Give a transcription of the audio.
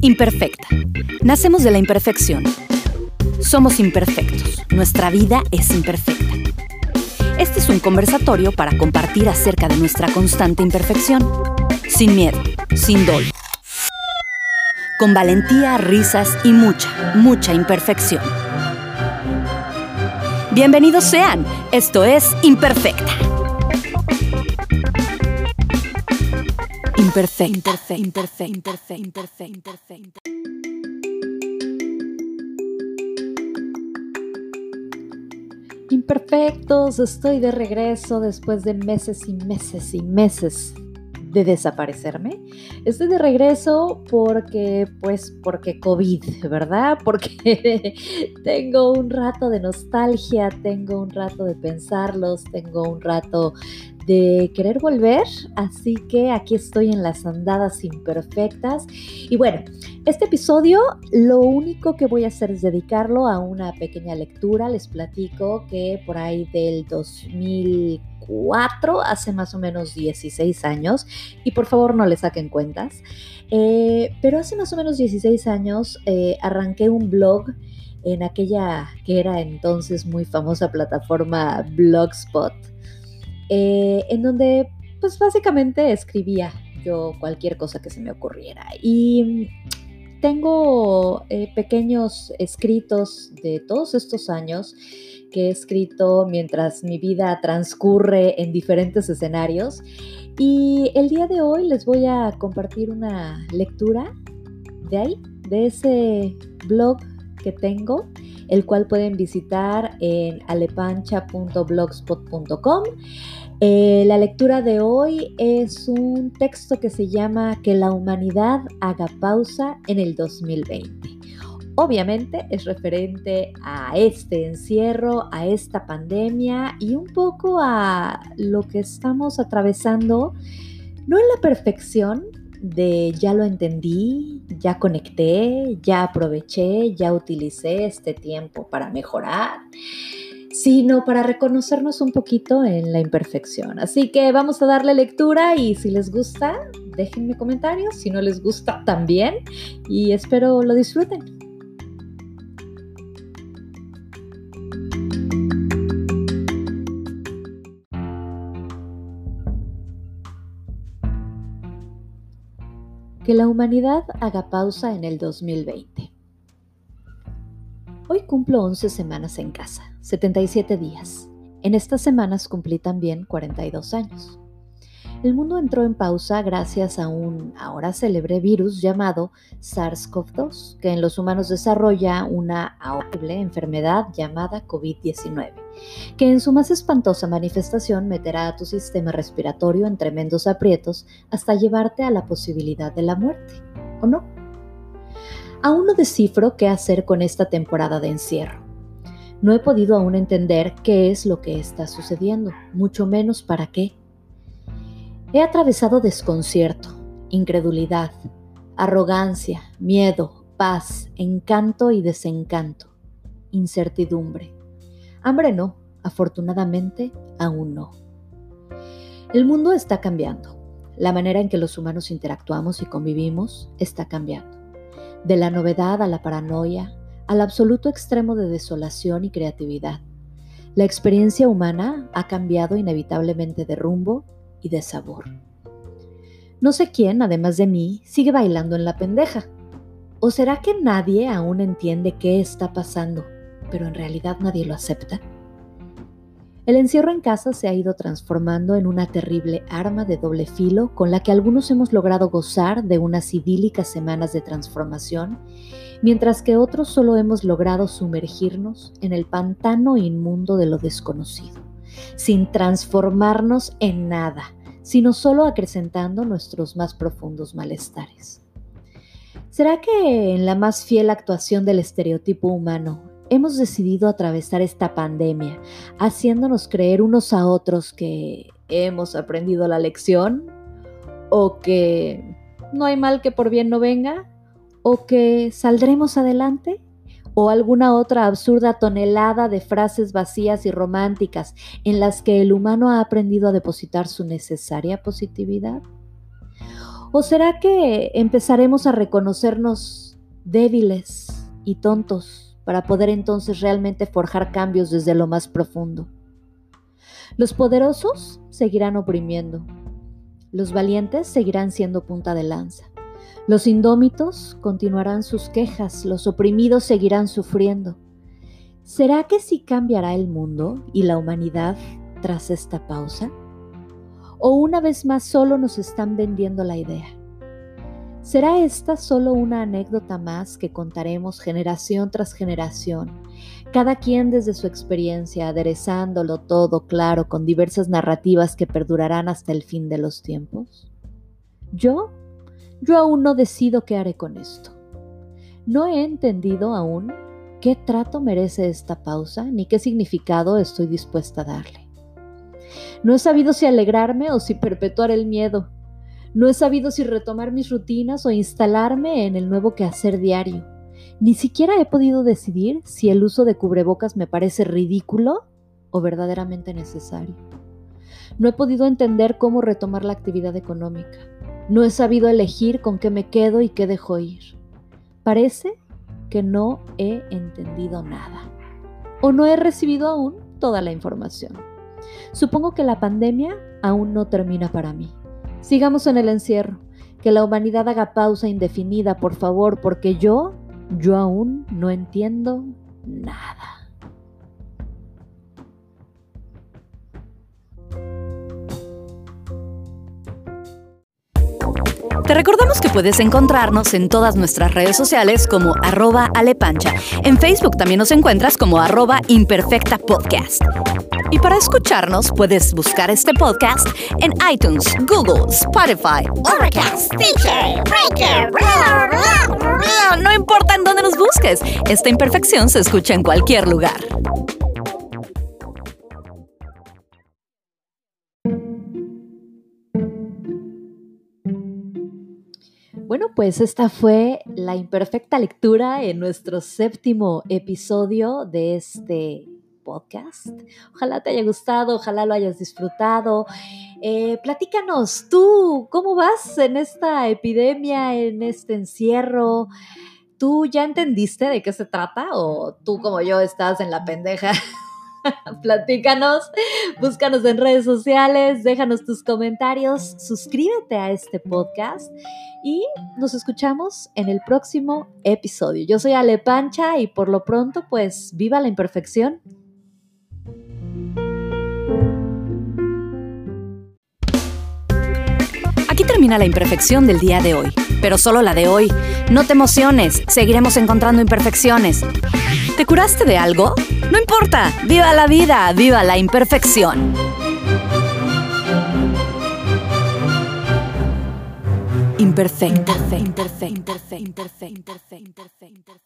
Imperfecta. Nacemos de la imperfección. Somos imperfectos. Nuestra vida es imperfecta. Este es un conversatorio para compartir acerca de nuestra constante imperfección. Sin miedo, sin dolor. Con valentía, risas y mucha, mucha imperfección. Bienvenidos sean. Esto es Imperfecta. Imperfecta. Imperfecta. Imperfecta. Imperfecta. Imperfecta. Imperfectos, estoy de regreso después de meses y meses y meses de desaparecerme. Estoy de regreso porque, pues, porque COVID, ¿verdad? Porque tengo un rato de nostalgia, tengo un rato de pensarlos, tengo un rato de querer volver, así que aquí estoy en las andadas imperfectas. Y bueno, este episodio lo único que voy a hacer es dedicarlo a una pequeña lectura. Les platico que por ahí del 2004, hace más o menos 16 años, y por favor no le saquen cuentas, eh, pero hace más o menos 16 años eh, arranqué un blog en aquella que era entonces muy famosa plataforma Blogspot eh, en donde pues básicamente escribía yo cualquier cosa que se me ocurriera. Y tengo eh, pequeños escritos de todos estos años que he escrito mientras mi vida transcurre en diferentes escenarios. Y el día de hoy les voy a compartir una lectura de ahí, de ese blog que tengo, el cual pueden visitar en alepancha.blogspot.com. Eh, la lectura de hoy es un texto que se llama Que la humanidad haga pausa en el 2020. Obviamente es referente a este encierro, a esta pandemia y un poco a lo que estamos atravesando, no en la perfección de ya lo entendí, ya conecté, ya aproveché, ya utilicé este tiempo para mejorar sino para reconocernos un poquito en la imperfección. Así que vamos a darle lectura y si les gusta, déjenme comentarios, si no les gusta también y espero lo disfruten. Que la humanidad haga pausa en el 2020. Hoy cumplo 11 semanas en casa, 77 días. En estas semanas cumplí también 42 años. El mundo entró en pausa gracias a un ahora célebre virus llamado SARS-CoV-2, que en los humanos desarrolla una horrible enfermedad llamada COVID-19, que en su más espantosa manifestación meterá a tu sistema respiratorio en tremendos aprietos hasta llevarte a la posibilidad de la muerte, ¿o no? Aún no descifro qué hacer con esta temporada de encierro. No he podido aún entender qué es lo que está sucediendo, mucho menos para qué. He atravesado desconcierto, incredulidad, arrogancia, miedo, paz, encanto y desencanto, incertidumbre. Hambre no, afortunadamente aún no. El mundo está cambiando. La manera en que los humanos interactuamos y convivimos está cambiando de la novedad a la paranoia, al absoluto extremo de desolación y creatividad. La experiencia humana ha cambiado inevitablemente de rumbo y de sabor. No sé quién, además de mí, sigue bailando en la pendeja. ¿O será que nadie aún entiende qué está pasando, pero en realidad nadie lo acepta? El encierro en casa se ha ido transformando en una terrible arma de doble filo con la que algunos hemos logrado gozar de unas idílicas semanas de transformación, mientras que otros solo hemos logrado sumergirnos en el pantano inmundo de lo desconocido, sin transformarnos en nada, sino solo acrecentando nuestros más profundos malestares. ¿Será que en la más fiel actuación del estereotipo humano hemos decidido atravesar esta pandemia, haciéndonos creer unos a otros que hemos aprendido la lección, o que no hay mal que por bien no venga, o que saldremos adelante, o alguna otra absurda tonelada de frases vacías y románticas en las que el humano ha aprendido a depositar su necesaria positividad. ¿O será que empezaremos a reconocernos débiles y tontos para poder entonces realmente forjar cambios desde lo más profundo? Los poderosos seguirán oprimiendo, los valientes seguirán siendo punta de lanza, los indómitos continuarán sus quejas, los oprimidos seguirán sufriendo. ¿Será que sí cambiará el mundo y la humanidad tras esta pausa? ¿O una vez más solo nos están vendiendo la idea? ¿Será esta solo una anécdota más que contaremos generación tras generación, cada quien desde su experiencia, aderezándolo todo claro con diversas narrativas que perdurarán hasta el fin de los tiempos? Yo, yo aún no decido qué haré con esto. No he entendido aún qué trato merece esta pausa ni qué significado estoy dispuesta a darle. No he sabido si alegrarme o si perpetuar el miedo. No he sabido si retomar mis rutinas o instalarme en el nuevo quehacer diario. Ni siquiera he podido decidir si el uso de cubrebocas me parece ridículo o verdaderamente necesario. No he podido entender cómo retomar la actividad económica. No he sabido elegir con qué me quedo y qué dejo ir. Parece que no he entendido nada. O no he recibido aún toda la información. Supongo que la pandemia aún no termina para mí. Sigamos en el encierro. Que la humanidad haga pausa indefinida, por favor, porque yo, yo aún no entiendo nada. Te recordamos que puedes encontrarnos en todas nuestras redes sociales como arroba alepancha. En Facebook también nos encuentras como arroba imperfecta podcast. Y para escucharnos puedes buscar este podcast en iTunes, Google, Spotify, Overcast, Stitcher, Breaker, no importa en dónde nos busques, esta imperfección se escucha en cualquier lugar. Bueno, pues esta fue la imperfecta lectura en nuestro séptimo episodio de este podcast. Ojalá te haya gustado, ojalá lo hayas disfrutado. Eh, platícanos, tú, ¿cómo vas en esta epidemia, en este encierro? ¿Tú ya entendiste de qué se trata o tú como yo estás en la pendeja? Platícanos, búscanos en redes sociales, déjanos tus comentarios, suscríbete a este podcast y nos escuchamos en el próximo episodio. Yo soy Ale Pancha y por lo pronto, pues viva la imperfección. Termina la imperfección del día de hoy, pero solo la de hoy. No te emociones, seguiremos encontrando imperfecciones. ¿Te curaste de algo? No importa, viva la vida, viva la imperfección. Imperfecta, imperfecta, imperfecta, imperfecta, imperfecta.